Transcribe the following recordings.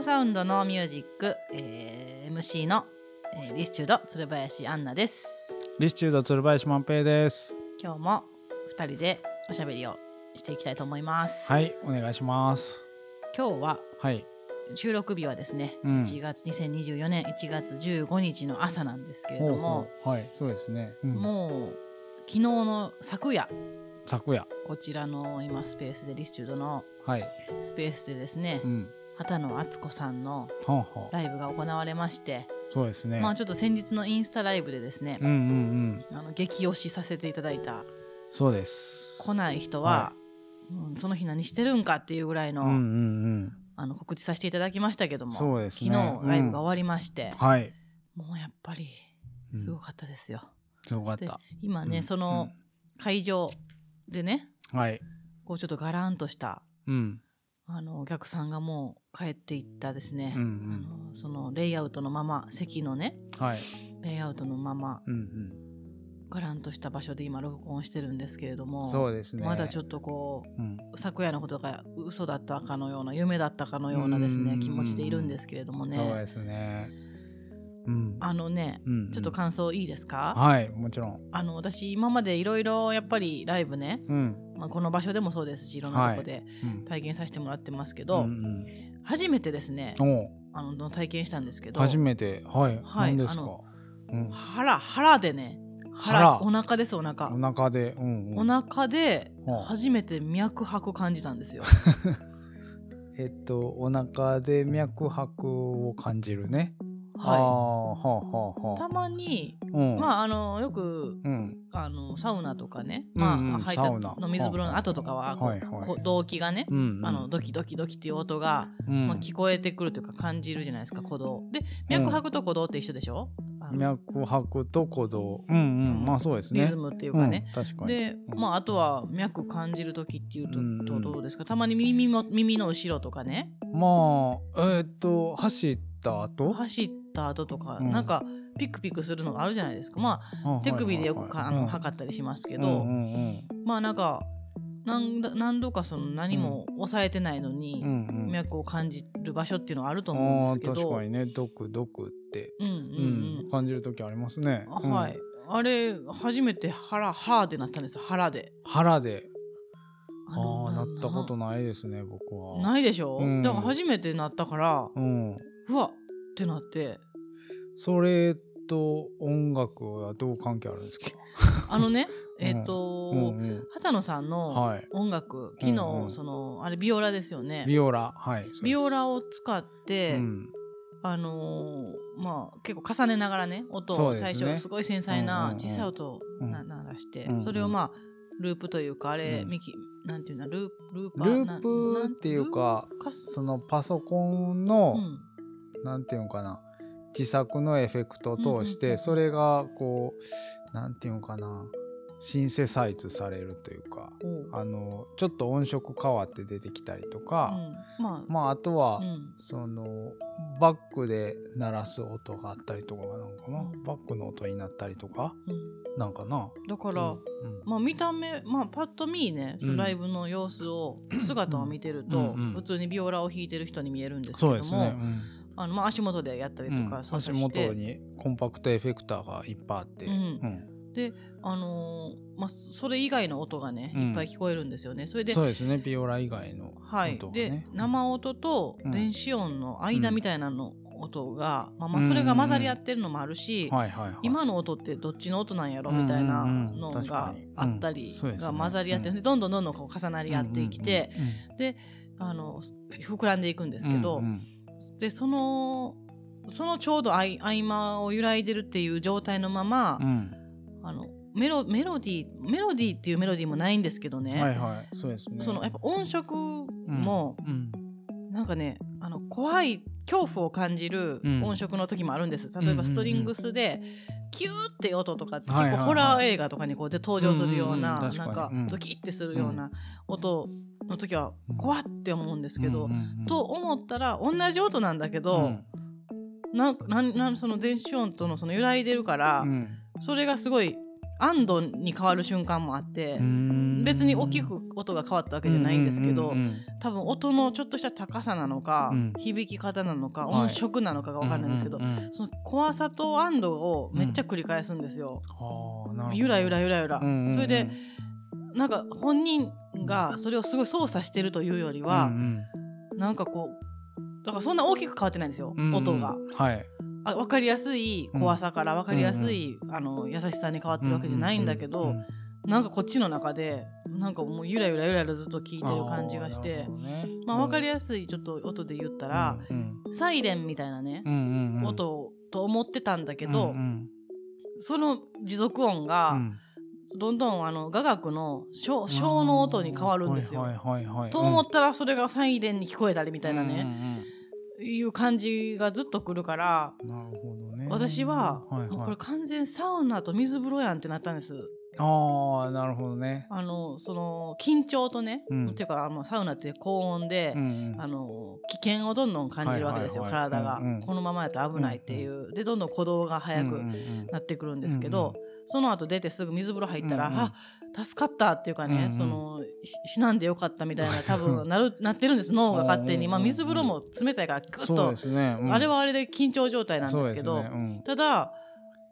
ーサウンドのミュージック、えー MC の、えーリスチュード鶴林アンナですリスチュード鶴林万平です。今日も2人でおしゃべりをしていきたいと思いますはい、お願いします。今日ははい。収録日はですね、うん1月2024年1月15日の朝なんですけれどもはい、そうですね。うん、もう昨日の昨夜昨夜。こちらの今スペースでリスチュードのはい。スペースでですね、うん。畑野敦子さんの。ライブが行われまして、そうですね。まあちょっと先日のインスタライブでですねうん、うんうん。あの激推しさせていただいたそうです。来ない人は、はうんその日何してるんかっていうぐらいの,、うんうんあの告知させていただきましたけども、そうです昨ね日ライブが終わりましてうん。、はい。もうやっぱりうんすごかったですよ。ですごかった。今ね、うんその会場でねうんはい。こうちょっとガランとしたうん。あのお客さんがもう帰っていったですね、うんうんあのそのレイアウトのまま席のねはい。レイアウトのままうんうん。ガランとした場所で今録音してるんですけれどもそうですね。まだちょっとこううん。昨夜のことが嘘だったかのような夢だったかのようなですねうん気持ちでいるんですけれどもそうねですね。うん。あのねうんうんちょっと感想いいですか、はい、もちろん。あの私今までいろいろやっぱりライブね、うん。まあ、この場所でもそうですしいろんなとこでうん。体験させてもらってますけうど、ん初めてですねあの体験したんですけど初めて。はい。はい何ですか？腹腹でね腹腹お腹ですお腹お腹で。うん、うん。お腹ではあ初めて脈拍感じたんですよ。えっと、お腹で脈拍を感じるね。は、い。たまに。まああのよくうん。あのサウナとかね、まあ、入ったの水風呂の後とかははいはい動悸がね、うん、うん。あのドキドキドキっていう音が、うん、まあ、聞こえてくるというか感じるじゃないですか鼓動。で脈拍と鼓動って一緒でしょ、脈拍と鼓動。うん、うん。まあ、そうですね。リズムっていうかね、うん、確かに。で、まあ、あとは脈感じる時っていうと,、どうですか？たまに耳も耳の後ろとかね。まあ、えっと、走った後？走った後とか、うん。なんかピクピクするのがあるじゃないですか。まあ手首でよくか、あの測ったりしますけど、まあなんか何だ何度かその何も抑えてないのに、脈を感じる場所っていうのはあると思うんですけど。確かにね、ドクドクって、うんうんうん。感じる時ありますね。うん。はい、あれ初めて腹腹でなったんです。腹で。腹で。あのあ、なったことないですね、僕は。ないでしょ、うん。だから初めてなったからうん。うわってなって。それと音楽はどう関係あるんですか？あのね うん。えっ、と、うんうん。畑野さんのはい。音楽昨日、うんうんそのあれビオラですよね。ビオラ。はい。ビオラを使って、うん。あのーまあ結構重ねながらね音を最初すごい繊細な小さい音を鳴らして、うんうん。それをまあループというかあれ、うん。ミキなんていうのループループっていうか、そのパソコンうの、んなんていうのかな、自作のエフェクトを通して、それがこう、なんていうのかな、シンセサイズされるというか、あの、ちょっと音色変わって出てきたりとか、うん、まあ、まああとは、うん。そのバックで鳴らす音があったりとかなんかな、うん。バックの音になったりとかうん、なんかな。だから、うん。まあ見た目まあパッと見ね、ライブの様子を姿を見てると、普通にビオラを弾いてる人に見えるんですけども、ね、うんあのまあ、足元でやったりとか、うん。操足元にコンパクトエフェクターがいっぱいあって、うん。うん。あのーまあ、それ以外の音がね、うん。いっぱい聞こえるんですよね。それでそうですね。ビオラ以外のはい。音がでね、生音とうん。電子音の間みたいなの音が、まあ、まあそれが混ざり合ってるのもあるし、はいはいはい、今の音ってどっちの音なんやろみたいなのがあったり、うん。そうですねが混ざり合って、でどんどんどんどんこう重なり合ってきて、であの膨らんでいくんですけど、うんうんでそのそのちょうど合間を揺らいでるっていう状態のまま、うん。あのメロメロディーメロディーっていうメロディーもないんですけどね、はいはいそうですね。そのやっぱ音色も、うん。なんかねあの怖い恐怖を感じるうん。音色の時もあるんです、例えばストリングスでキューって音とかって結構ホラー映画とかにこうで登場するような、なんかうん。ドキッてするような音の時は怖って思うんですけど、と思ったら同じ音なんだけど、うん。なんなんなんその電子音とのその揺らいでるから、うん。それがすごい安堵に変わる瞬間もあって、うん。別に大きく音が変わったわけじゃないんですけど、うんうん多分音のちょっとした高さなのか、うん。響き方なのかはい。音色なのかが分かんないんですけど、うんうんうんその怖さと安堵をめっちゃ繰り返すんですよ。はあなるほど。ゆらゆらゆらゆら。うんうんうん。それでなんか本人がそれをすごい操作してるというよりは、うん。なんかこうだからそんな大きく変わってないんですよ、うんうん。音が。はいあ分かりやすい怖さから分かりやすい、あの優しさに変わってるわけじゃないんだけど、うんうんうんなんかこっちの中でなんかもうゆらゆらゆらゆらずっと聞いてる感じがして、まあ、分かりややすいちょっと音で言ったら、うんサイレンみたいなね、うんうんうん。音と思ってたんだけど、うんうん。その持続音がうん。どんどんあの雅楽の小小の音に変わるんですよ。と思ったらそれがサイレンに聞こえたりみたいなね、ねいう感じがずっとくるからなるほどね。私は、はいもうこれはい完全サウナと水風呂やんってなったんです。ああなるほどね。あのその緊張とね、うん。っていうかあのサウナって高温で、うんうん。あの危険をどんどん感じるわけですよ、はいはいはい。体が、うんうん。このままやと危ないっていう、でどんどん鼓動が速くうんうんうん。なってくるんですけど、その後出てすぐ水風呂入ったら、うんうん。あ助かったっていうかね、うんうん。そのし死なんでよかったみたいな 多分なる なってるんです脳が勝手に、まあ、水風呂も冷たいからグッと、ね。うん。あれはあれで緊張状態なんですけどね。うん。ただ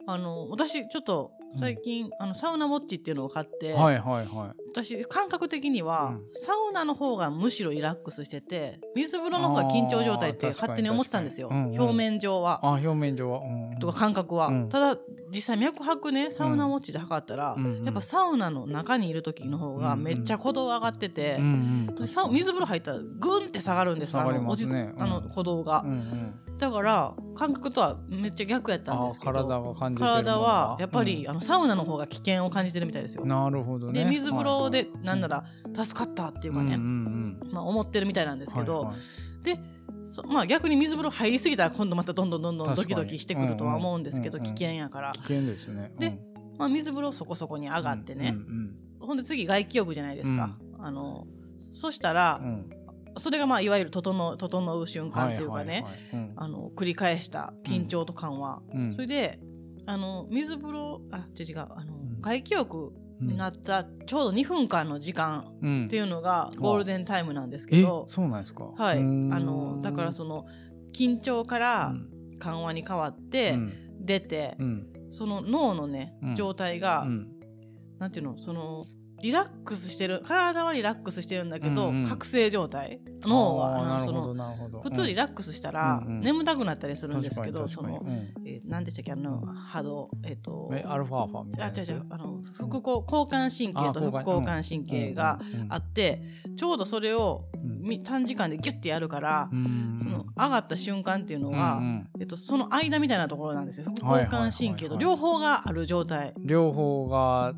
あの私ちょっと最近、あのサウナウォッチっていうのを買って、はいはいはい。私感覚的には、うん。サウナの方がむしろリラックスしてて水風呂の方が緊張状態って勝手に思ってたんですよ、うんうん。表面上は。あ表面上は。うんうん。とか感覚は、うん。ただ実際脈拍ねサウナウォッチで測ったら、うんうん。やっぱサウナの中にいる時の方がめっちゃ鼓動上がってて、うんうん。水風呂入ったらグンって下がるんです。ね。あの鼓動が、うんうんだから感覚とはめっちゃ逆やったんあですけど体が感じ体はやっぱり、うん。あのサウナの方が危険を感じてるみたいですよ。なるほどね。で水風呂ではなんなら助かったっていうかね、うんうんまあ、思ってるみたいなんですけど、はいはい。そまあ、逆に水風呂入りすぎたら今度またどんどんどんどんドキドキしてくるとは思うんですけど、うんうん危険やから。危、険ですね。でうん。まあ、水風呂そこそこに上がってね、うんほんで次外気浴じゃないですか、あのそしたらうん、うんそれがまあいわゆる整う瞬間っていうかね、繰り返した緊張と緩和、うん。それであの水風呂あ違う違うあの、ん。外気浴になったちょうど2分間の時間うん。っていうのがゴールデンタイムなんですけえど、そうなんですか？はい、あのだからその緊張から緩和に変わってうん。出て、うん。その脳のね、うん。状態が、うん。なんていうの？そのリラックスしてる。体はリラックスしてるんだけど、うんうん。覚醒状態脳はその普通リラックスしたら、うんうん。眠たくなったりするんうんですけどそのうん。えー、何でしたっけあの波動えっ、とえアルファーファみたいあ違う違うあの副交交感神経と副交感神経があって、ちょうどそれをみ短時間でギュッてやるから、その上がった瞬間っていうのは、えっと、その間みたいなところなんですよ。副交感神経と両方がある状態。両方が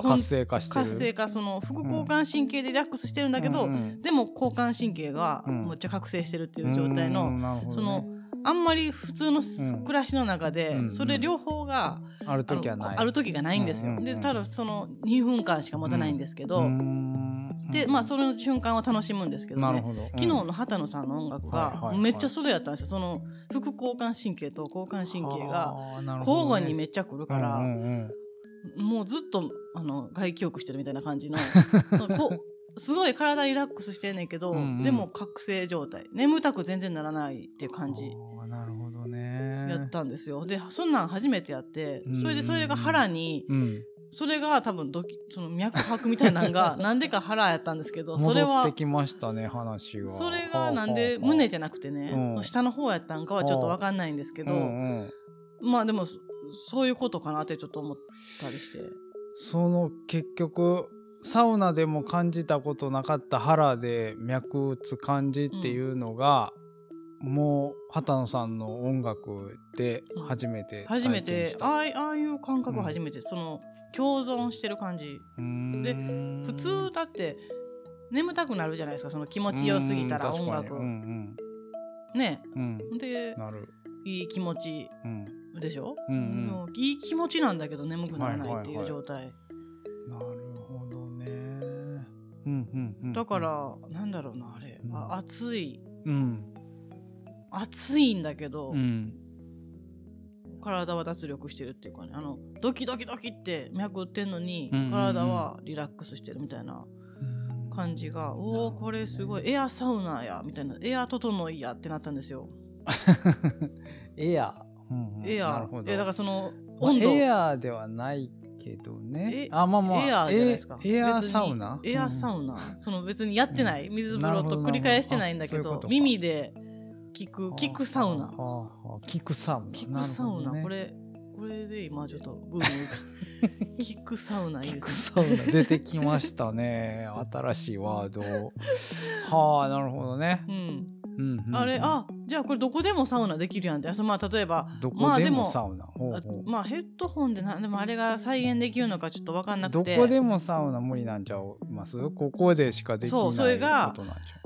活性化してる。活性化その副交感神経でリラックスしてるんだけど、うんうんでも交感神経がうん。むっちゃ覚醒してるっていう状態の、ね。そのあんまり普通のうん。暮らしの中で、うんそれ両方がある時はない。ある時がないんですよ。うんうんうん。でただその2分間しか持たないんですけど、うん。でまあその瞬間を楽しむんですけどね。なるほど。昨日の畑野さんの音楽はいはいはい。がめっちゃそれやったんですよ。その副交感神経と交感神経が交互にめっちゃ来るから、うんうんうんもうずっとあの外気浴してるみたいな感じの すごい体リラックスしてんねんけど、うんうん。でも覚醒状態。眠たく全然ならないっていう感じ。なるほどね。やったんですよ。でそんなん初めてやってうんそれでそれが腹にうん。それが多分ドキその脈拍みたいなのが なんでか腹やったんですけどそれは戻ってきましたね話がそれがなんで胸じゃゃなくてね、うん。下の方やったんかはちょっと分かんないんですけど、うんうん。まあでもそそういうことかなってちょっと思ったりして。その結局サウナでも感じたことなかった腹で脈打つ感じっていうのが、もう畑野さんの音楽で初めて初め体験した。てああいああいう感覚初めて、その共存してる感じ。で普通だって眠たくなるじゃないですか。その気持ちよすぎたらうん音楽、確かに。うんねうん。うん。でなる。いい気持ち。うんでしょ、うんうん。いい気持ちなんだけど眠くならないっていはいはいはい。う状態、なるほどね。うんうんうんだからなんだろうなあれ、うん。あ暑い。うん。暑いんだけど、うん。体は脱力してるっていうかね。あのドキドキドキって脈打ってんのに、体はリラックスしてるみたいな感じが、うん、おおこれすごい。エアサウナやみたいな。エア整いやってなったんですよ。エア、うんうん、エアえだからその温度。エアではないけどね。あまあまあ。エアじゃないですか。エアサウナ？エアサウナ、その別にやってない、水風呂と繰り返してないんだけど耳で聞く聞くサウナ。聞くサウナ。聞くサウナ、これこれで今ちょっとブーム。聞くサウナいいですね。出てきましたね。新しいワード。はあ、なるほどね。うん。うんうん、あれあじゃあこれどこでもサウナできるやんって。まあ例えばどこでもサウナ、まあ、まあヘッドホンでなんでもあれが再現できるのかちょっと分かんなくて。どこでもサウナ無理なんちゃいます？ここでしかできないそうそれが、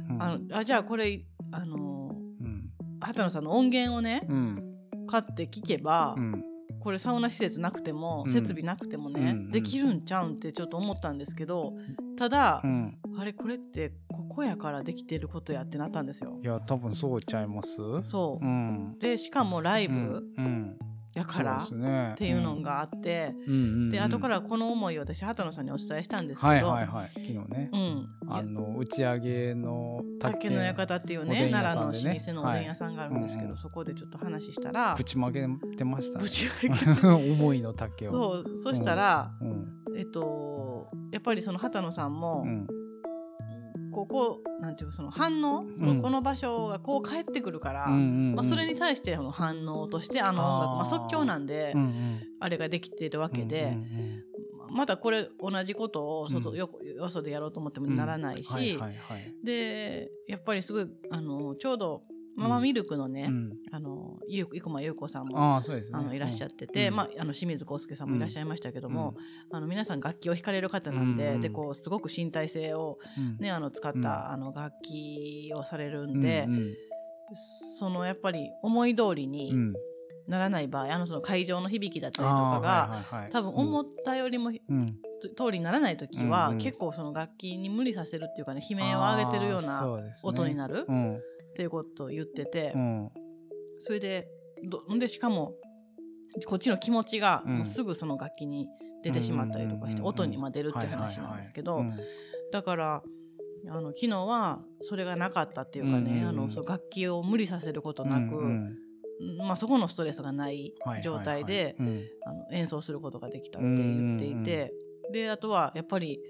うん、あのあじゃあこれあのー、うん、畑野さんの音源をね、うん、買って聞けば、うん。これサウナ施設なくても、うん、設備なくてもね、うん、できるんちゃうんってちょっと思ったんですけどただ、うん、あれこれってここやからできてることやってなったんですよ。いや多分そうちゃいます？そう、でしかもライブ、やからっていうのがあって、で後からこの思いを私畑野さんにお伝えしたんですけど、はいはいはい、昨日ね、うん、あの打ち上げの竹の館っていうね奈良の老舗のおでん屋さんがあるんですけど、はい、そこでちょっと話したらぶちまげてました、ね、ぶちまげ 思いの竹を。そう。そしたら、うん、えっとやっぱりその畑野さんも、うんここなんていうその反応、そのこの場所がこう返ってくるから、まあ、それに対しての反応としてあの音楽まあ、即興なんで、あれができてるわけで、またこれ同じことを外、うん、よよそでやろうと思ってもならないし、でやっぱりすごいあのちょうどママミルクのね、うん、あのゆ生駒優子さんもあそうです、ね、あのいらっしゃってて、うん、まあ、あの清水康介さんもいらっしゃいましたけども、うん、あの皆さん楽器を弾かれる方なんで,、でこうすごく身体性を、ねあの使った、あの楽器をされるんで、そのやっぱり思い通りに、ならない場合あのその会場の響きだったりとかが、はいはいはい、多分思ったよりも、うん、通りにならない時は、結構その楽器に無理させるっていうかね悲鳴を上げてるような音になる。っていうことを言ってて、うん、それでどでしかもこっちの気持ちがもうすぐその楽器に出てしまったりとかして音にま出るっていう話なんですけどだからあの昨日はそれがなかったっていうかね、あのそ楽器を無理させることなく、まあ、そこのストレスがない状態で演奏することができたって言っていて、であとはやっぱり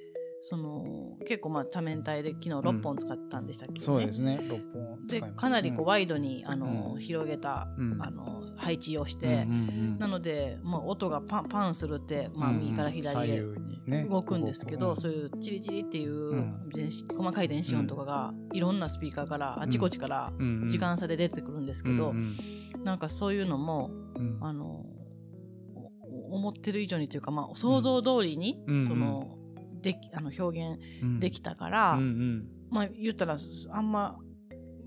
その結構まあ多面体で昨日6本使ったんでしたっけ、ね。うん、そうですね。6本でかなりこうワイドにあの、うん、広げた、うん、あの配置をして、うんうんうん、なので、まあ、音がパンパンするって、まあ、右から左へ動くんですけど、ね、そういうチリチリっていう細かい電子音とかがいろんなスピーカーからあちこちから時間差で出てくるんですけど、うんうん、なんかそういうのも、あの思ってる以上にというか、まあ、想像通りに、そのできあの表現できたから、うんうん。うん、まあ言ったらあんま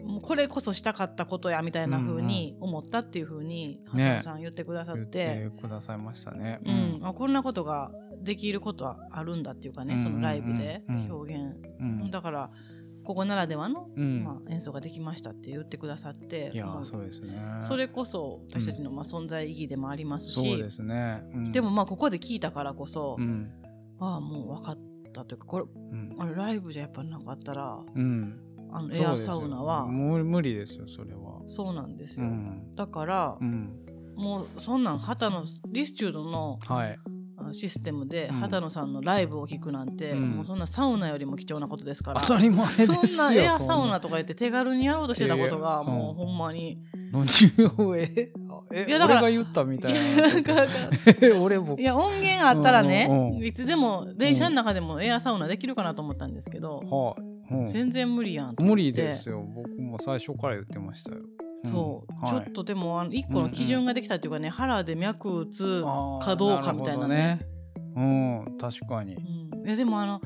もうこれこそしたかったことやみたいなふうに思ったっていうふうに畑さん言ってくださって、ね、言ってくださいましたね、うん、あこんなことができることはあるんだっていうかね、そのライブで表現、うん。うん、だからここならではの、うん、まあ、演奏ができましたって言ってくださっていやそうですね。それこそ私たちのまあ存在意義でもありますし、そうですね、でもまあここで聞いたからこそ、ああもう分かったというかこれ、うん、あれライブじゃやっぱなかったら、うん、あのエアサウナは無理ですよそれは。そうなんですよ、うん、だから、うん、もうそんなん畑野リスチュードの、はいシステムで畑野さんのライブを聞くなんて、うん、もうそんなサウナよりも貴重なことですから。当たり前ですよそんなエアサウナとか言って手軽にやろうとしてたことが、もうほんまに。何を ええいやだから俺が言ったみたいな。俺も。いや音源あったらね、うんうん、いつでも電車の中でもエアサウナできるかなと思ったんですけど、うん、全然無理やん無理ですよ。僕も最初から言ってましたよそう、はい、ちょっとでもあの1個の基準ができたっていうかね、うんうん、腹で脈打つかどうかみたいなね。うん確かに、うん、いやでもあの、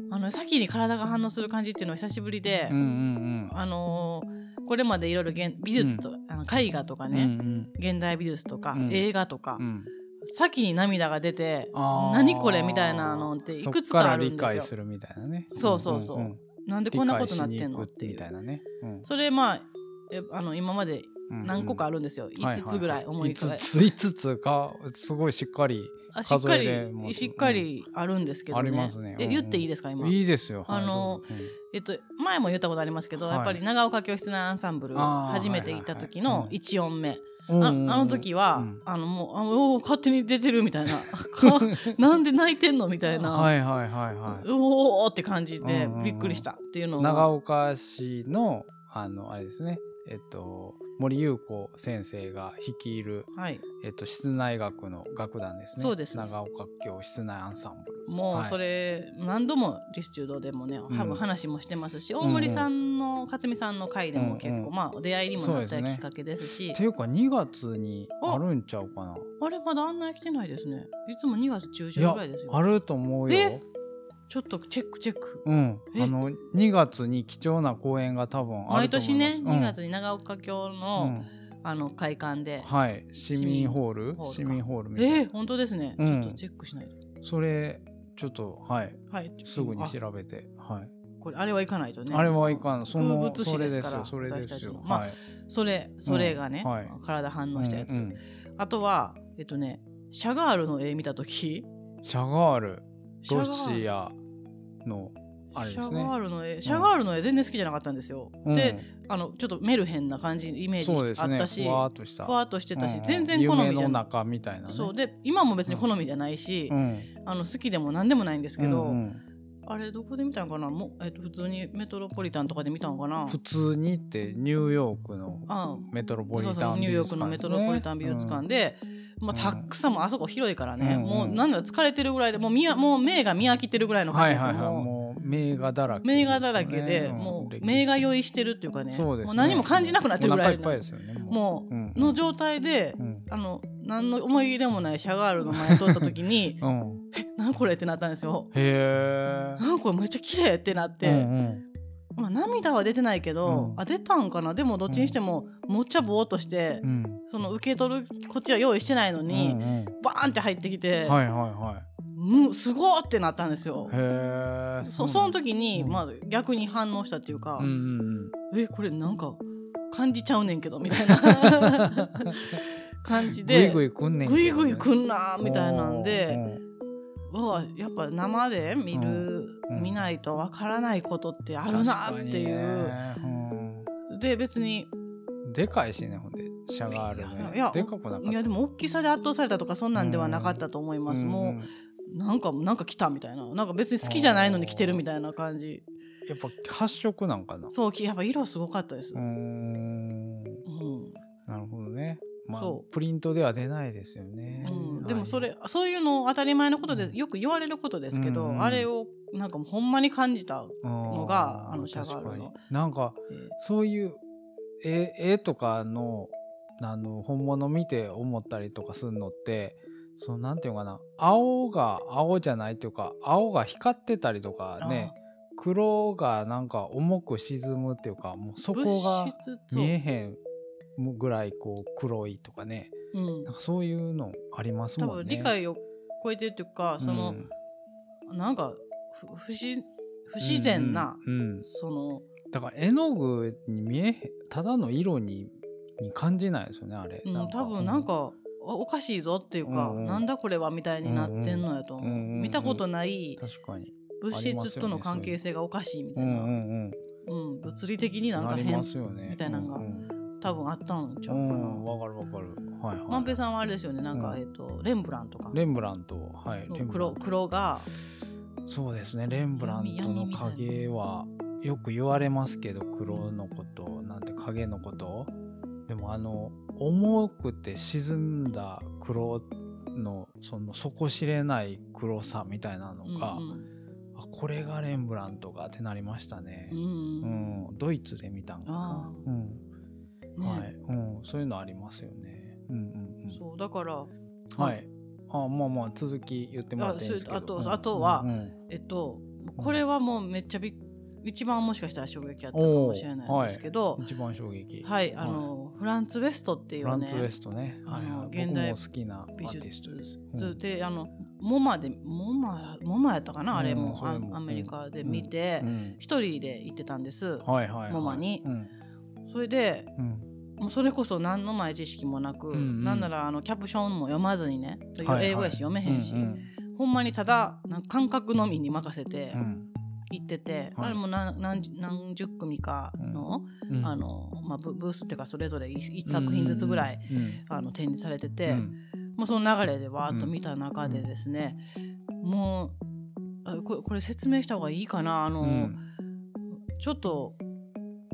うん、あの先に体が反応する感じっていうのは久しぶりで、うんうんうん、あのーこれまでいろいろ美術と、うん、あの絵画とかね、うんうん、現代美術とか、うん、映画とか、うん、先に涙が出て何これみたいなのっていくつかあるんですよ。理解するみたいなね。そうそうそう。うんうん、なんでこんなことなってんのっていう。みたいなね。それまああの今まで何個かあるんですよ、うん、5つぐらい思い浮かべ、5つ5つかすごいしっかりしっかりしっかりあるんですけど、ね、ありますね、え言っていいですか今？いいですよ。あの、えっと前も言ったことありますけど、やっぱり長岡教室のアンサンブル初めて行った時の1音目、ああの時は、うん、あのもうあお勝手に出てるみたいな。なんで泣いてんのみたいな。はいはいはいはい。おおって感じでびっくりしたっていうの長岡市のあのあれですねえっと森優子先生が率いる、はい、えっと、室内楽の楽団ですね。そうです。長岡京室内アンサンブル。もうそれ、はい、何度もリスチュードでもね、うん、話もしてますし大森さんの、勝美さんの会でも結構、うん。うん、まあ出会いにもなったきっかけですし。っていうか2月にあるんちゃうかな。あれまだ案内来てないですね。いつも2月中旬ぐらいですよ。あると思うよちょっとチェックチェック。うん。あの2月に貴重な公演が多分あると思います。毎年ね、2月に長岡京の、うん、あの会館で、はい市民ホール？市民ホールみたいな。えー、本当ですね。ちょっとチェックしないと。それちょっとはい、はい、すぐに調べてはい。これあれは行かないとね。あれはいかん。そのそれですよ。それですよ。まあ、それそれがね、はい、体反応したやつ。あとはえっとねシャガールの絵見た時。シャガール。ロシアのあれですね。シャガールの絵、シャガールの絵全然好きじゃなかったんですよ。うん、で、あのちょっとメルヘンな感じイメージあったし、ふわっとした、ふわっとしてたし、うん、全然好みじゃない。中みたいな、ね、そう。で今も別に好みじゃないし、うん、あの好きでも何でもないんですけど。うんうん。あれどこで見たのかな？も、えー、と普通にメトロポリタンとかで見たのかな？普通にってニューヨークのメトロポリタン美術館、ね、ニューヨークのメトロポリタン美術館で、まあ、たくさんもあそこ広いからね、うん、もうなんだろ疲れてるぐらいでもうみやもう目が見飽きてるぐらいの感じですよ、はいはいはい、もう。名画だらけ、ね、名画だらけでもう名画酔いしてるっていうかねそうです、ね、もう何も感じなくなってるぐらいもう、うの状態で、うん、あの何の思い入れもないシャガールの前通った時に「うん、え何これ?」ってなったんですよ。へえ。なんこれめっちゃ綺麗ってなって。うんうんまあ、涙は出てないけど、うん、あ出たんかな？でもどっちにしても、もっちゃぼーっとして、うん、その受け取るこっちは用意してないのに、うんうん、バーンって入ってきて、はいはいはい、うすごってなったんですよ。へそその時に、まあ、逆に反応したっていうか、うんうんうん、えこれなんか感じちゃうねんけどみたいな。感じでぐいぐいくんねんぐいぐいくんなみたいなんで。はやっぱ生で見る、うん、見ないとわからないことってあるなっていう、うん、で別にでかいしねほんで。シャガールね。いやでかくなかった。いやでも大きさで圧倒されたとかそんなんではなかったと思います、うん、もうなんかなんか来たみたいな。なんか別に好きじゃないのに来てるみたいな感じ。やっぱ発色なんかな。そうやっぱ色すごかったです。うん。なるほどね。まあ、プリントでは出ないですよね、うん、でもそれ、はい、そういうの当たり前のことでよく言われることですけど、うん、あれをなんかほんまに感じたのがあのシャガールの。なんか、えー、そういう絵絵とかのあの本物見て思ったりとかするのってそのなんていうかな。青が青じゃないっていうか青が光ってたりとかね黒がなんか重く沈むっていうかもうそこが見えへんぐらいこう黒いとかね、うん、なんかそういうのありますもんね。多分理解を超えてるっていうかその、うん、なんか不自然な、うんうん、そのだから絵の具に見えへんただの色にに感じないですよねあれ、うん、多分なんか、おかしいぞっていうか、うんうん、なんだこれはみたいになってんのやと思う、うんうん、見たことない確かに物質との関係性がおかしいみたいな、うん、うん、物理的になんか変、ね、みたいなのが。うんうん多分あったんちゃうかな。わかるわかる。はいはい。万平さんはあれですよね。なんか、うん、えっ、とレンブラントか。レンブラントはい。黒黒が。そうですね。レンブラントの影はよく言われますけど黒のことなんて影のこと。でもあの重くて沈んだ黒のその底知れない黒さみたいなのが、うんうん、あこれがレンブラントがってなりましたね、うん、うん、ドイツで見たんかな、うん、ね、はい、うん、そういうのありますよね。うんうんうん、そうだから、はい、あまあまあ続き言ってもらっていいですけど。あと、あとは、うん。うん、えっとこれはもうめっちゃびっ一番もしかしたら衝撃あったかもしれないんですけど、はい、一番衝撃。はいあの、はい、フランツ・ウェストっていうねフランツ・ウェストね、はい、あの現代好きな美術であのモマでモマモマやったかな、あれもアメリカで見て一、人で行ってたんです、はいはい、モマに、それで、もうそれこそ何の前知識もなく、うんうん。なんならあのキャプションも読まずにね、英語やし読めへんし、うんほんまにただ感覚のみに任せてうん。行ってて、はい。あれも何何何十組かの,、うん。あのまあ、ブブースっていうかそれぞれ 1, 作品ずつぐらい、うん。あの展示されてうて、ん。もうその流れでわーっと見た中でですね、もうあこれこれ説明した方がいいかなあの、うん。ちょっと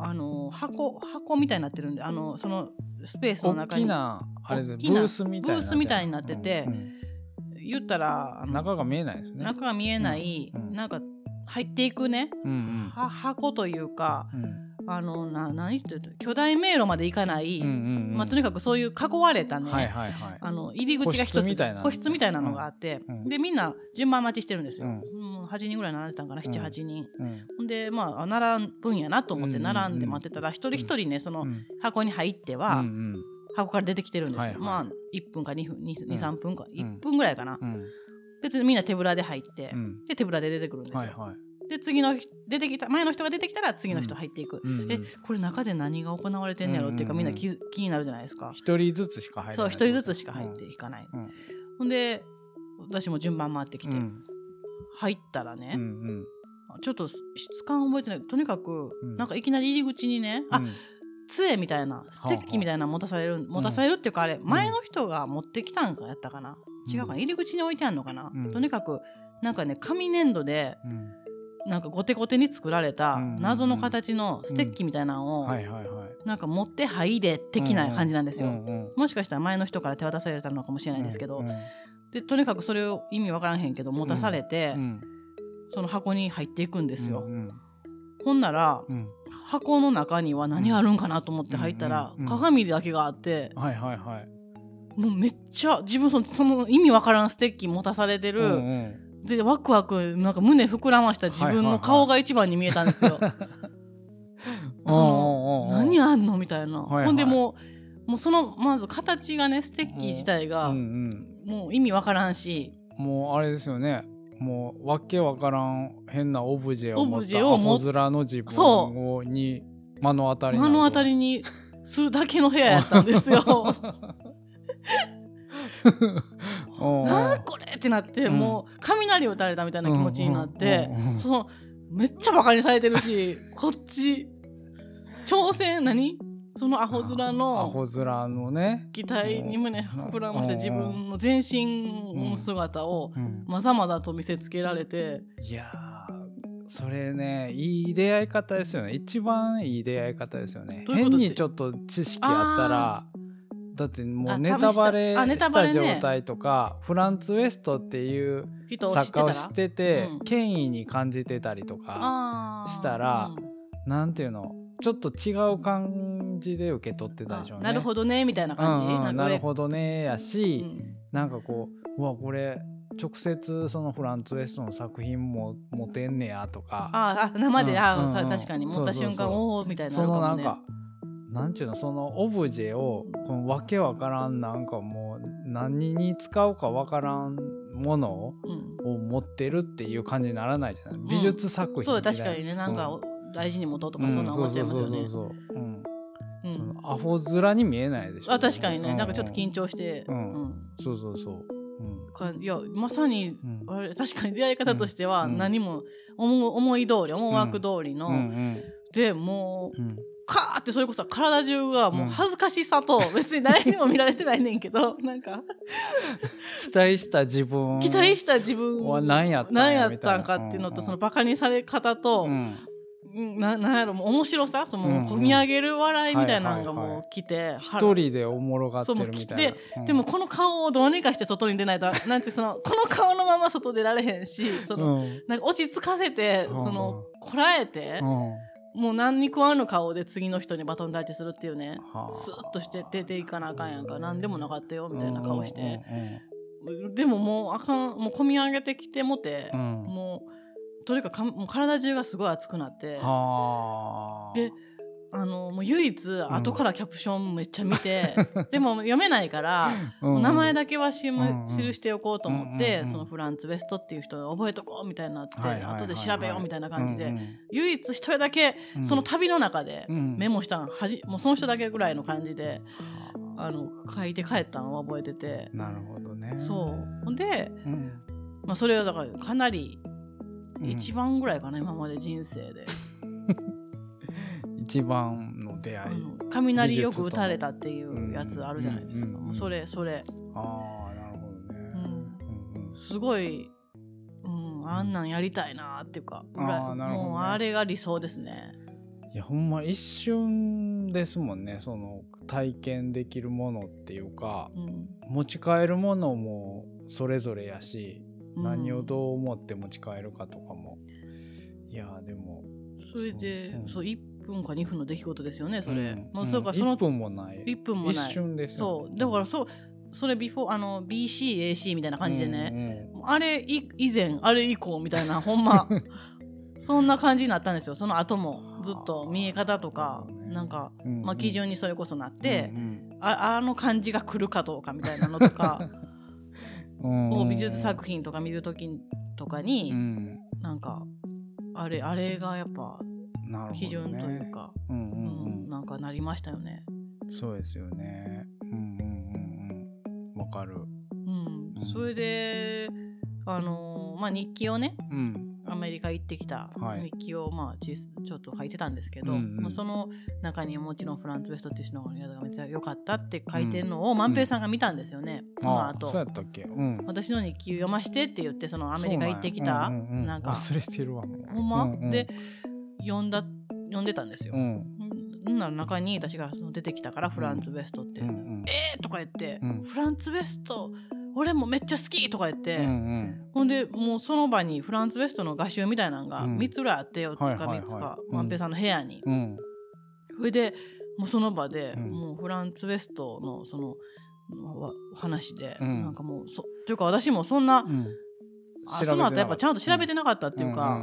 あの箱箱みたいになってるんであのそのスペースの大中に。きなあれですブースみたいなブースみたいになっててうんうん。言ったら中が見えないですね。中が見えない、うんうん。なんか入っていくね、うんうん。は箱というかうんあのな何って言う。と巨大迷路まで行かない、うんうんうん。まあ、とにかくそういう囲われたね、はいはいはい。あの入り口が一つ個室みたいな個室みたいなのが。あって、うん。でみんな順番待ちしてるんですよ、ううん8人ぐらい並んでたんかな78人、うん。でまああ並ぶんやなと思ってうんうんうん。並んで待ってたら一人一人ねそのうん。箱に入っては、うんうん。箱から出てきてるんですよ、はいはい。まあ1分か2分23分か、ん。1分ぐらいかな、うん。別にみんな手ぶらで入って、うん。で手ぶらで出てくるんですよ、はいはいで次の人出てきた前の人が出てきたら次の人入っていく、うんうん。えこれ中で何が行われてんのやろっていうか、うんうんうん。みんな気気になるじゃないですか。一人ずつしか入らないそう一人ずつしか入っていかない、うん。ほんで私も順番回ってきて、うん。入ったらね、うんうん。ちょっと質感覚えてない。とにかく、うん。なんかいきなり入り口にね、あうん。杖みたいなステッキみたいなの持たされる、持たされるっていうかあれ前の人が持ってきたんかやったかな、違うかな。入り口に置いてあるのかな、うん。とにかくなんかね紙粘土でうんなんかゴテゴテに作られたうん謎の形のステッキみたいなのを、はいはいはい。なんか持って入れ的な感じなんですよ、もしかしたら前の人から手渡されたのかもしれないですけど、うんでとにかくそれを意味わからんへんけど持たされて、うんその箱に入っていくんですよ、うんほんならうん。箱の中には何あるんかなと思って入ったら、鏡だけがあってはいはいはい。もうめっちゃ自分そのその意味わからんステッキ持たされてる、でワクワクなんか胸膨らました自分の顔が一番に見えたんですよ。何あんのみたいな、はいはい。ほんでもうもうそのまず形がねステッキ自体が、うんうん。もう意味わからんし。もうあれですよね。もうわけわからん変なオブジェを持ったアホ面の自分そをに目の当たりにな目るの当たりにするだけの部屋やったんですよ。な あこれってなって、うん。もう雷を打たれたみたいな気持ちになって、そのめっちゃバカにされてるし こっち挑戦何？そのアホ面アのホ面のね。期待に胸膨らまして自分の全身の姿をうん。まざまざと見せつけられて、いやーそれねいい出会い方ですよね。一番いい出会い方ですよね。変にちょっと知識あったらだってもあうネタバレ試した状態とか、フランツ・ウェストっていう作家を知っててうん。権威に感じてたりとかしたらうん。なんていうの？ちょっと違う感じで受け取ってたでしょうね。あなるほどねみたいな感じ、うんうんなるほどねやし、うん。なんかこううわこれ直接そのフランツ・ウェストの作品も持てんねやとか。ああ生で、うんあうん。確かに持った瞬間おおみたいになね。のなんかなんちゅうのそのオブジェをこのわけわからんなんかもう何に使うかわからんものうん。を持ってるっていう感じにならないじゃない、美術作品そう確かにねなんかう大事に持とうとうんかそんな思っちゃいますよね。そうそうそうそう。うん。うんそのアホ面に見えないでしょ。あ確かにね。うなんかちょっと緊張して。ううん。んそうそうそう。うん。かいやまさにうん。あれ確かに出会い方としてはうん。何も思う思い通り思惑通りの、うんうん。でもううんカーってそれこそ体中がもう恥ずかしさと 別に誰にも見られてないねんけどなんか。期待した自分。期待した自分。は何やったん何やったんかっていうのうんうんとそのバカにされ方とうん。うんななんやろもう面白さそうんうん。の込み上げる笑いみたいなのがもう来て一人でおもろがってるみたいな。うん。でもこの顔をどうにかして外に出ないと なんていうそのこの顔のまま外出られへんしその、うん。なんか落ち着かせてうん。そのこらえてう、んもう何に食わぬ顔で次の人にバトンタッチするっていうね。はあ。スーッとして出ていかなあかんやんか。何でもなかったよみたいな顔して、でももうあかん。もう込み上げてきてもてう、ん。もうとにかくかもう体中がすごい熱くなって。はあ。であのもう唯一後からキャプションめっちゃ見て、でも読めないから、名前だけはし、む記しておこうと思って、そのフランツ・ウェストっていう人を覚えとこうみたいになって、後で調べようみたいな感じで、唯一一人だけその旅の中でメモしたのはじもうその人だけぐらいの感じで。あの書いて帰ったのを覚えてて。なるほどね。そう。で、うん、まあ、それはだからかなり一番ぐらいかな、うん、今まで人生で 一番の出会い。雷よく打たれたっていうやつあるじゃないですか、もうそれそれ。ああなるほどね、うん、すごい、うん、あんなんやりたいなっていうかあ、ね、もうあれが理想ですね。いやほんま一瞬ですもんね。その体験できるものっていうか、うん、持ち帰るものもそれぞれやし、うん、何をどう思って持ち帰るかとかも。いやでもそれでそう,、うん、1分か2分の出来事ですよねそれ、うん。もうそうかその1分もない。1分もない。一瞬です、ね、そう。だからそう。それビフォーあの BCAC みたいな感じでね、うんうん、あれ以前あれ以降みたいな ほんま。そんな感じになったんですよ。その後もずっと見え方とかなんか、まあ、基準にそれこそなって、ああの感じが来るかどうかみたいなのとか 美術作品とか見る時とかに、なんかあれあれがやっぱ基準というか。なんかなりましたよね。そうですよね。うんうんうんうん。わかる。うん。それであのー、まあ日記をね、うん、アメリカ行ってきた日記を、まあ、ちょっと書いてたんですけど、うんうん、まあ、その中にもちろんフランツ・ウェストっていう人のやつがめっちゃ良かったって書いてるのを万平さんが見たんですよね、うん、その後。そうやったっけ、うん、私の日記を読ましてって言ってそのアメリカ行ってきた、うんうん、なんか。忘れてるわもう。ほんま、うんうん、で読んだ読んでたんですよ、うん。な中に私がその出てきたからフランツ・ウェストって、うんうん、えーとか言って、フランツ・ウェスト俺もめっちゃ好きとか言って、うんうん、ほんでもうその場にフランツ・ウェストの画集みたいなのが3つぐらいあって4つか3つか万平さんの部屋に。うん、それでもうその場で、もうフランツ・ウェストのその話で、なんかもうそというか私もそんな、あその後やっぱちゃんと調べてなかったっていうか、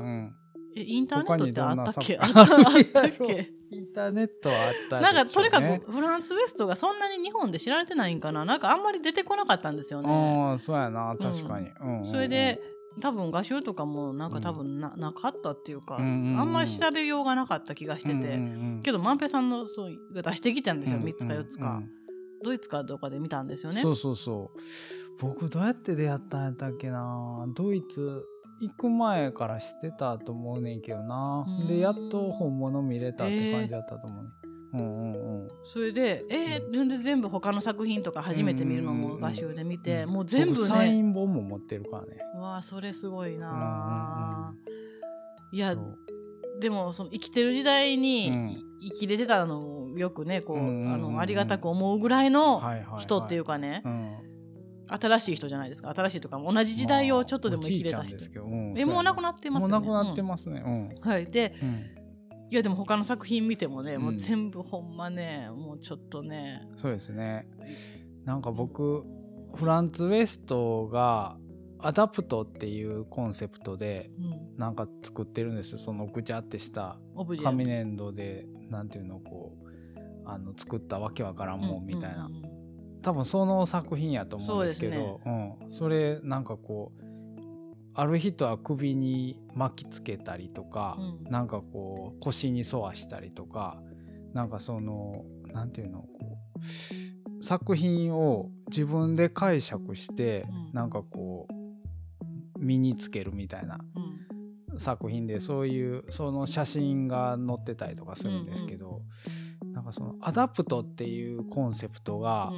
えインターネットってあったっけ？あったっけ？インターネットはあった、ね、なんかとにかくフランツ・ウェストがそんなに日本で知られてないんかな？なんかあんまり出てこなかったんですよね。ああそうやな確かに、うん、それで多分画集とかもなんか多分な,、なかったっていうか、うんあんまり調べようがなかった気がしてて、うんうんうん、けど万平さんのそうが出してきたんですよ、うん、3つか4つか、うんうん、ドイツかどうかで見たんですよね。そうそうそう。僕どうやって出会ったんやったっけな？ドイツ行く前から知ってたと思うねんけどな、でやっと本物見れたって感じだったと思う、ね、うんうんうん、それでえー、で全部他の作品とか初めて見るのも画集で見て、もう全部ね。サイン本も持ってるからね。わあそれすごいな、いやでもその生きてる時代に生きれてたのをよくねこう、あのありがたく思うぐらいの人っていうかね、新しい人じゃないですか。新しいとか同じ時代をちょっとでも生きれた人、うん、えもう亡くなってますよね。もう亡くなってますね、うん、はい。で、うん、いやでも他の作品見てもね、もう全部ほんまねもうちょっとね。そうですね。なんか僕フランツ・ウェストが adapt っていうコンセプトでなんか作ってるんですよ、そのぐちゃってした紙粘土でなんていうのこうあの作ったわけわからんもんみたいな、うんうんうん多分その作品やと思うんですけどそ,、ね。うん、それなんかこうある人は首に巻きつけたりとか、うん、なんかこう腰に沿わしたりとかなんかそのなんていうのこう作品を自分で解釈して、うん、なんかこう身につけるみたいな、作品でそういうその写真が載ってたりとかするんですけど、うんうん、なんかその adapt っていうコンセプトが、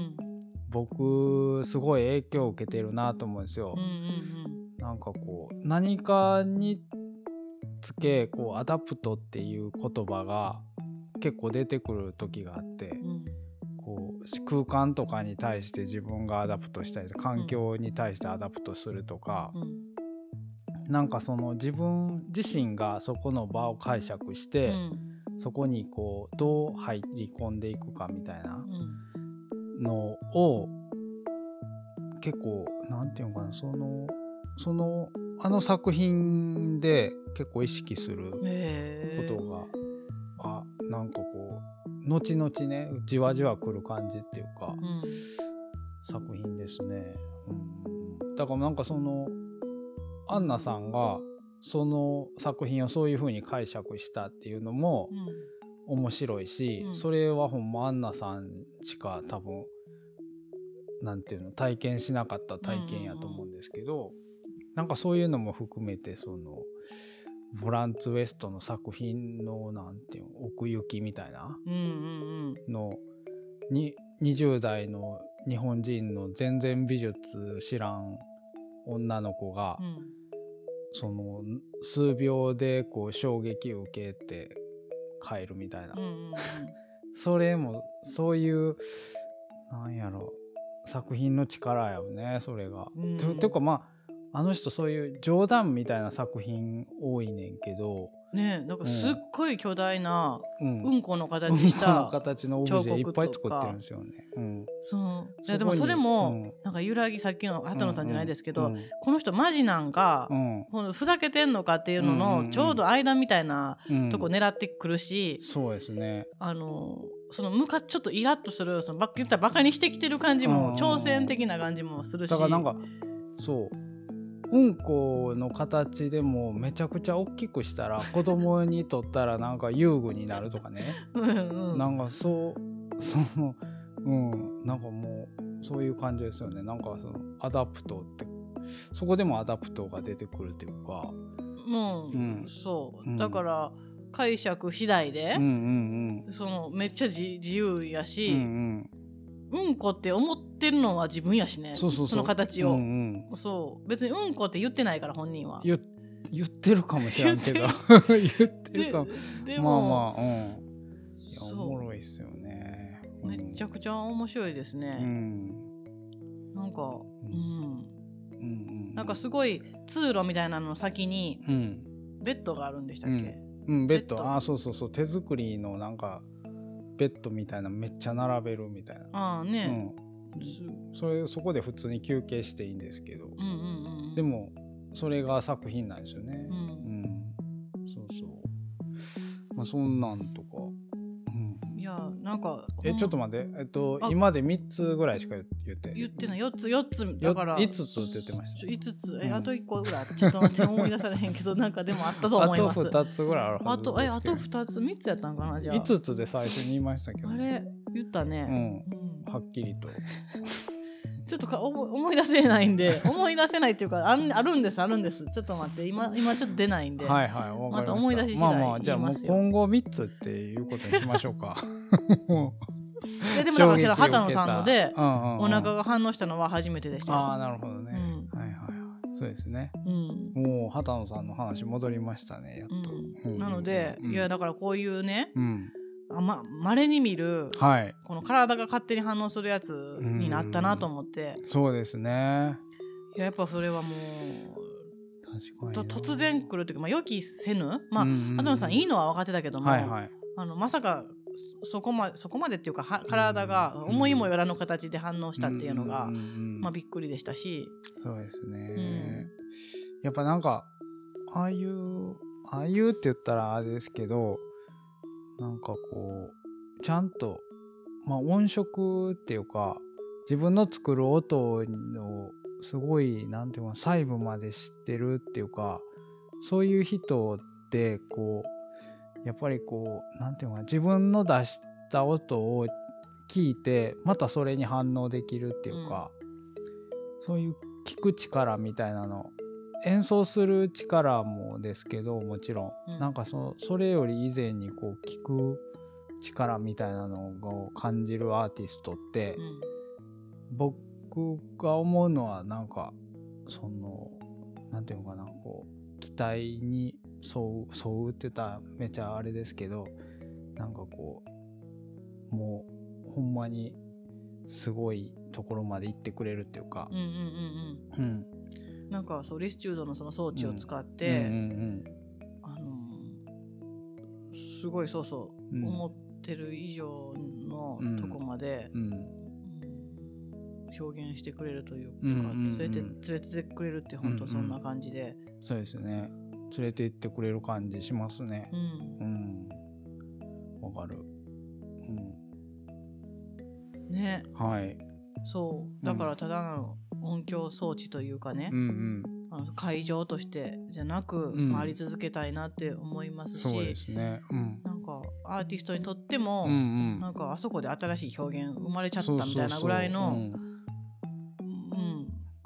僕すごい影響を受けてるなと思うんですよ。なんかこう何かにつけこう adapt っていう言葉が結構出てくる時があって、うん、こう空間とかに対して自分が adapt したり環境に対して adapt するとか、うん、なんかその自分自身がそこの場を解釈して、うん、そこにこうどう入り込んでいくかみたいなのを結構何て言うのかなそのそのあの作品で結構意識することが、あなんかこ後々ねじわじわくる感じっていうか、作品ですね。うん、だからなんかそのアンナさんがその作品をそういう風に解釈したっていうのも面白いし、うん、それはほんまアンナさんしか多分なんていうの体験しなかった体験やと思うんですけど、うんうんうん、なんかそういうのも含めてそのボランツ・ウェストの作品のなんていうの奥行きみたいなのに20代の日本人の全然美術知らん女の子が、うん、その数秒でこう衝撃を受けて帰るみたいな、うんうんうん、それもそういうなんやろ作品の力やよねそれが。うん、ていうかまああの人そういう冗談みたいな作品多いねんけど。ねなんかすっごい巨大な、うん、うん。この形した形のオブジェいっぱい作ってるんですよね。うん、そうでもそれも、うん、なんか揺らぎさっきの畑野さんじゃないですけど、うん。うん、この人マジなんか、うん、ふざけてんのかっていうののちょうど間みたいなとこ狙ってくるし、そうですね。あのそのむかちょっとイラッとするそのば言ったらバカにしてきてる感じも挑戦的な感じもするし。だからなんかそううんこの形でもめちゃくちゃ大きくしたら子供にとったらなんか遊具になるとかね。うん、なんかそうそのうんなんかもうそういう感じですよね。なんかその adapt ってそこでも adapt が出てくるっていうか。うん、う。ん、そう、だから解釈次第で、うんうんうん、そのめっちゃ自由やし、うんうんうんこって思ってるのは自分やしね。そうそうその形を、うんうん、そう。別にうんこって言ってないから本人は。言言ってるかもしれんけど。言ってる。かも。でもまあまあうん。いやおもろいっすよね、う。ん、めちゃくちゃ面白いですね、うん、なんかうん、うん。うん、なんかすごい通路みたいなの先に、ベッドがあるんでしたっけ、うん、ベッド。ああそうそうそう。手作りのなんかベッドみたいなめっちゃ並べるみたいな。ああね、うん、それそこで普通に休憩していいんですけど、うんうんうん、でもそれが作品なんですよね、うん、うん、そうそう。まあそんなんとかやなんかえちょっと待って。えっと今で3つぐらいしか言って言って。ない。4つ4つだから。5つって言ってました。5つえ、あと1個ぐらいちょっと待って思い出されへんけどなんかでもあったと思います。あと2つぐらいあるはずあとえあと2つ3つやったんかなじゃあ。5つで最初に言いましたけど。あれ言ったね。うん、はっきりとちょっとか思い出せないんで思い出せないっていうかあるあるんですあるんす。ちょっと待って今今ちょっと出ないんで。はいはいまた。思い出し次第まあまあじゃあもう今後3つっていうことにしましょうか。ででもだから畑野さんので、うんうんうん、お腹が反応したのは初めてでした。ああなるほどね、うん、はいはいそうですね、うん、もう畑野さんの話戻りましたねやっと、うん、なので、いやだからこういうね、うん。あま稀に見る、はい、この体が勝手に反応するやつになったなと思って。そうですね。いややっぱそれはもうと突然来るっていうか、まあ、予期せぬ。まあ畑野さんいいのは分かってたけども、はいはい、あのまさかそこまそこまでっていうかは体が思いもよらぬ形で反応したっていうのが、まあ、びっくりでしたし。そうですね、うん、やっぱなんかああいうああいうって言ったらあれですけどなんかこうちゃんと、まあ、音色っていうか自分の作る音をすごい何て言うか細部まで知ってるっていうかそういう人ってこうやっぱりこう何て言うか自分の出した音を聞いてまたそれに反応できるっていうか、うん、そういう聞く力みたいなの演奏する力もですけどもちろん、うん、なんかそそれより以前にこう聞く力みたいなのを感じるアーティストって、うん、僕が思うのはなんかその何て言うのかなこう期待に沿う沿うって言ったらめちゃあれですけどなんかこうもうほんまにすごいところまで行ってくれるっていうか、うんうんうんうん、うんなんかそうリスチュードのその装置を使って、あのすごいそうそう、うん、思ってる以上のとこまで、うん、表現してくれるというか、連れて連れてくれるって本当そんな感じで、そうですね。連れて行ってくれる感じしますね。うん。わ、かる。うん、ね。はい。そう。だからただの音響装置というかね、うんうん、あの会場としてじゃなく回り続けたいなって思いますし、そうですね、うん、なんかアーティストにとっても、うんうん、なんかあそこで新しい表現生まれちゃったみたいなぐらいの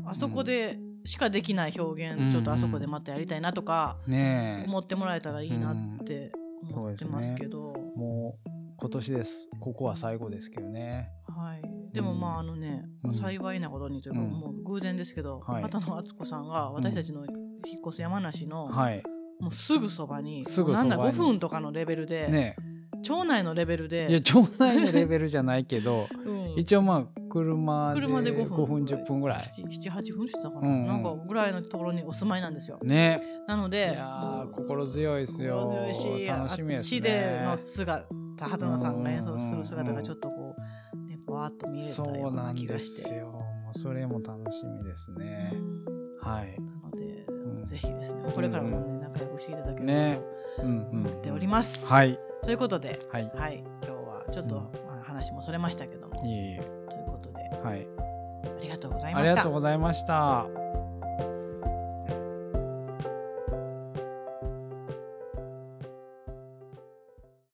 あそこでしかできない表現、ちょっとあそこでまたやりたいなとか、思ってもらえたらいいなって思ってますけど、ね、もう今年です。ここは最後ですけどね。はいでもまああのね、うん、幸いなことにというか、うん、もう偶然ですけど、はい、畑野敦子さんが私たちの引っ越す山梨の、はい、もうすぐそばにすぐなんだ5分とかのレベルで、ね、町内のレベルで。いや町内のレベルじゃないけど、うん、一応まあ車で5分 ,5 分10分ぐらい。78分してたかな、うん。うん、なんかぐらいのところにお住まいなんですよ。ね。なので心強いですよ。心強いし楽しみですね。での姿畑野さんが演奏する姿がちょっとわーっと見えたような気がして。よ。もうそれも楽しみですね、はい。なので、うん、ぜひですねこれからもね、仲良くしていただければね、と思っております、はい。ということで、はい、はい、今日はちょっと、まあ、話もそれましたけども、いえいえ。ということで、はい、ありがとうございました。ありがとうございました。